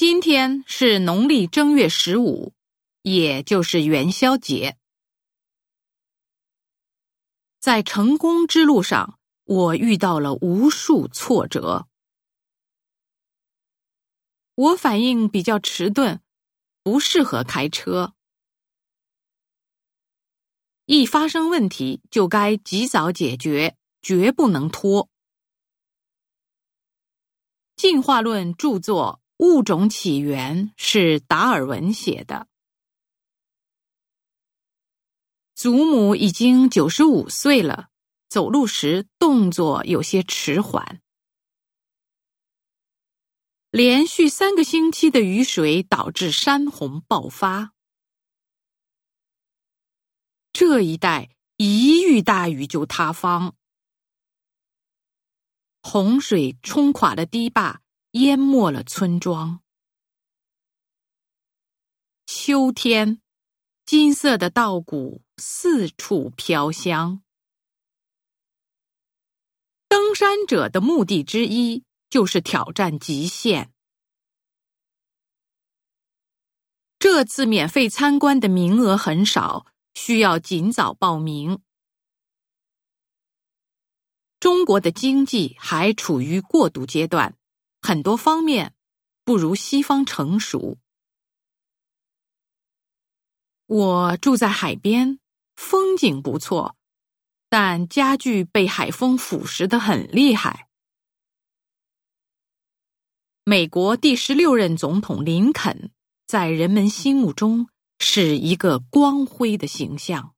今天是农历正月十五，也就是元宵节。在成功之路上，我遇到了无数挫折。我反应比较迟钝，不适合开车。一发生问题就该及早解决，绝不能拖。进化论著作《物种起源》是达尔文写的。祖母已经九十五岁了，走路时动作有些迟缓。连续三个星期的雨水导致山洪爆发。这一带一遇大雨就塌方，洪水冲垮了堤坝，淹没了村庄。秋天，金色的稻谷四处飘香。登山者的目的之一。就是挑战极限。这次免费参观的名额很少，需要尽早报名。中国的经济还处于过渡阶段，很多方面不如西方成熟。我住在海边，风景不错，但家具被海风腐蚀的很厉害。美国第十六任总统林肯，在人们心目中是一个光辉的形象。